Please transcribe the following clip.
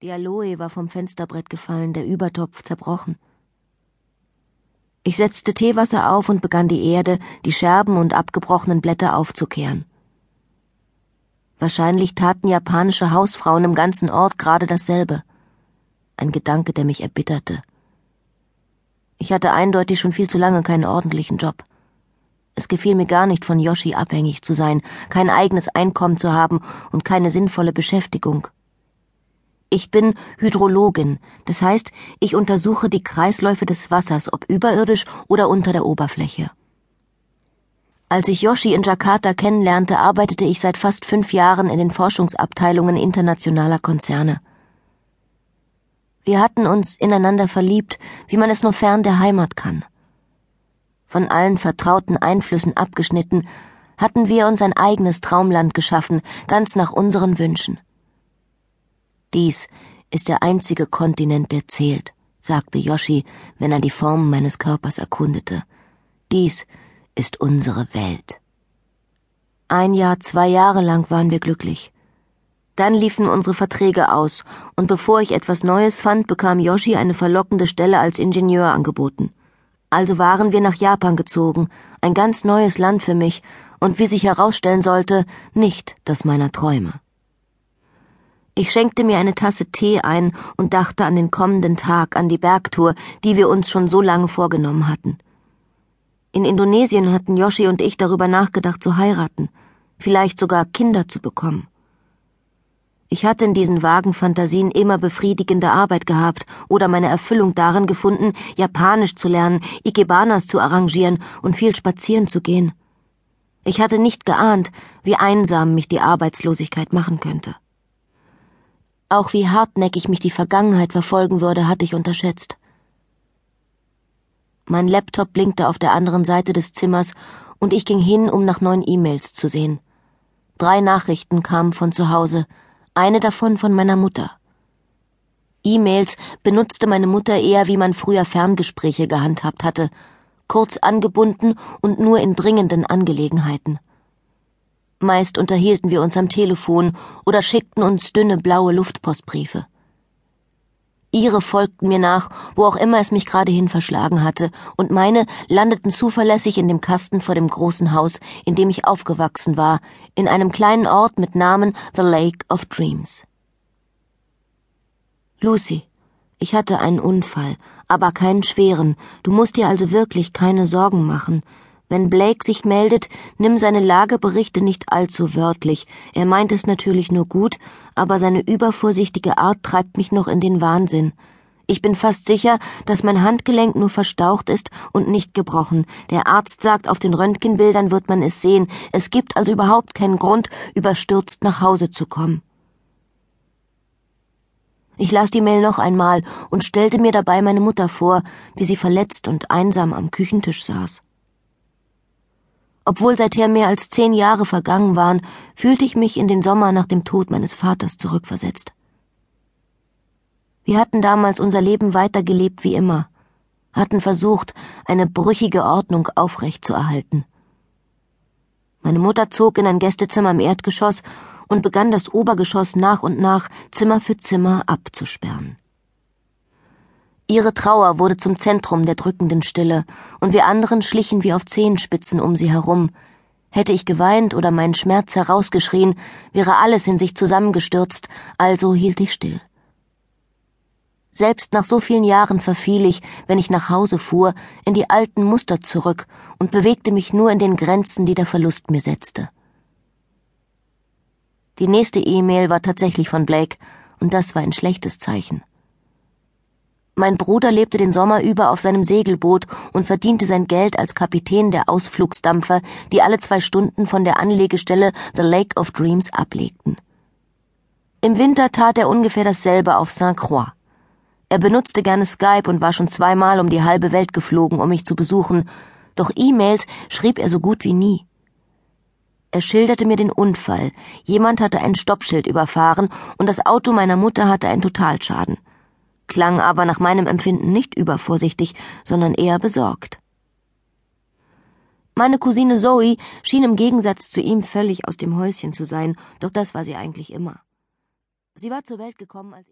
Die Aloe war vom Fensterbrett gefallen, der Übertopf zerbrochen. Ich setzte Teewasser auf und begann die Erde, die Scherben und abgebrochenen Blätter aufzukehren. Wahrscheinlich taten japanische Hausfrauen im ganzen Ort gerade dasselbe. Ein Gedanke, der mich erbitterte. Ich hatte eindeutig schon viel zu lange keinen ordentlichen Job. Es gefiel mir gar nicht, von Yoshi abhängig zu sein, kein eigenes Einkommen zu haben und keine sinnvolle Beschäftigung. Ich bin Hydrologin, das heißt, ich untersuche die Kreisläufe des Wassers, ob überirdisch oder unter der Oberfläche. Als ich Yoshi in Jakarta kennenlernte, arbeitete ich seit fast fünf Jahren in den Forschungsabteilungen internationaler Konzerne. Wir hatten uns ineinander verliebt, wie man es nur fern der Heimat kann. Von allen vertrauten Einflüssen abgeschnitten, hatten wir uns ein eigenes Traumland geschaffen, ganz nach unseren Wünschen. Dies ist der einzige Kontinent, der zählt, sagte Yoshi, wenn er die Formen meines Körpers erkundete. Dies ist unsere Welt. Ein Jahr, zwei Jahre lang waren wir glücklich. Dann liefen unsere Verträge aus, und bevor ich etwas Neues fand, bekam Yoshi eine verlockende Stelle als Ingenieur angeboten. Also waren wir nach Japan gezogen, ein ganz neues Land für mich, und wie sich herausstellen sollte, nicht das meiner Träume. Ich schenkte mir eine Tasse Tee ein und dachte an den kommenden Tag, an die Bergtour, die wir uns schon so lange vorgenommen hatten. In Indonesien hatten Yoshi und ich darüber nachgedacht zu heiraten, vielleicht sogar Kinder zu bekommen. Ich hatte in diesen vagen Fantasien immer befriedigende Arbeit gehabt oder meine Erfüllung darin gefunden, Japanisch zu lernen, Ikebanas zu arrangieren und viel spazieren zu gehen. Ich hatte nicht geahnt, wie einsam mich die Arbeitslosigkeit machen könnte. Auch wie hartnäckig mich die Vergangenheit verfolgen würde, hatte ich unterschätzt. Mein Laptop blinkte auf der anderen Seite des Zimmers und ich ging hin, um nach neuen E-Mails zu sehen. Drei Nachrichten kamen von zu Hause, eine davon von meiner Mutter. E-Mails benutzte meine Mutter eher, wie man früher Ferngespräche gehandhabt hatte, kurz angebunden und nur in dringenden Angelegenheiten. Meist unterhielten wir uns am Telefon oder schickten uns dünne blaue Luftpostbriefe. Ihre folgten mir nach, wo auch immer es mich gerade hin verschlagen hatte, und meine landeten zuverlässig in dem Kasten vor dem großen Haus, in dem ich aufgewachsen war, in einem kleinen Ort mit Namen The Lake of Dreams. Lucy, ich hatte einen Unfall, aber keinen schweren, du musst dir also wirklich keine Sorgen machen. Wenn Blake sich meldet, nimm seine Lageberichte nicht allzu wörtlich. Er meint es natürlich nur gut, aber seine übervorsichtige Art treibt mich noch in den Wahnsinn. Ich bin fast sicher, dass mein Handgelenk nur verstaucht ist und nicht gebrochen. Der Arzt sagt, auf den Röntgenbildern wird man es sehen. Es gibt also überhaupt keinen Grund, überstürzt nach Hause zu kommen. Ich las die Mail noch einmal und stellte mir dabei meine Mutter vor, wie sie verletzt und einsam am Küchentisch saß. Obwohl seither mehr als zehn Jahre vergangen waren, fühlte ich mich in den Sommer nach dem Tod meines Vaters zurückversetzt. Wir hatten damals unser Leben weitergelebt wie immer, hatten versucht, eine brüchige Ordnung aufrechtzuerhalten. Meine Mutter zog in ein Gästezimmer im Erdgeschoss und begann das Obergeschoss nach und nach Zimmer für Zimmer abzusperren. Ihre Trauer wurde zum Zentrum der drückenden Stille, und wir anderen schlichen wie auf Zehenspitzen um sie herum. Hätte ich geweint oder meinen Schmerz herausgeschrien, wäre alles in sich zusammengestürzt, also hielt ich still. Selbst nach so vielen Jahren verfiel ich, wenn ich nach Hause fuhr, in die alten Muster zurück und bewegte mich nur in den Grenzen, die der Verlust mir setzte. Die nächste E-Mail war tatsächlich von Blake, und das war ein schlechtes Zeichen. Mein Bruder lebte den Sommer über auf seinem Segelboot und verdiente sein Geld als Kapitän der Ausflugsdampfer, die alle zwei Stunden von der Anlegestelle The Lake of Dreams ablegten. Im Winter tat er ungefähr dasselbe auf St. Croix. Er benutzte gerne Skype und war schon zweimal um die halbe Welt geflogen, um mich zu besuchen, doch E-Mails schrieb er so gut wie nie. Er schilderte mir den Unfall. Jemand hatte ein Stoppschild überfahren und das Auto meiner Mutter hatte einen Totalschaden klang aber nach meinem Empfinden nicht übervorsichtig, sondern eher besorgt. Meine Cousine Zoe schien im Gegensatz zu ihm völlig aus dem Häuschen zu sein, doch das war sie eigentlich immer. Sie war zur Welt gekommen, als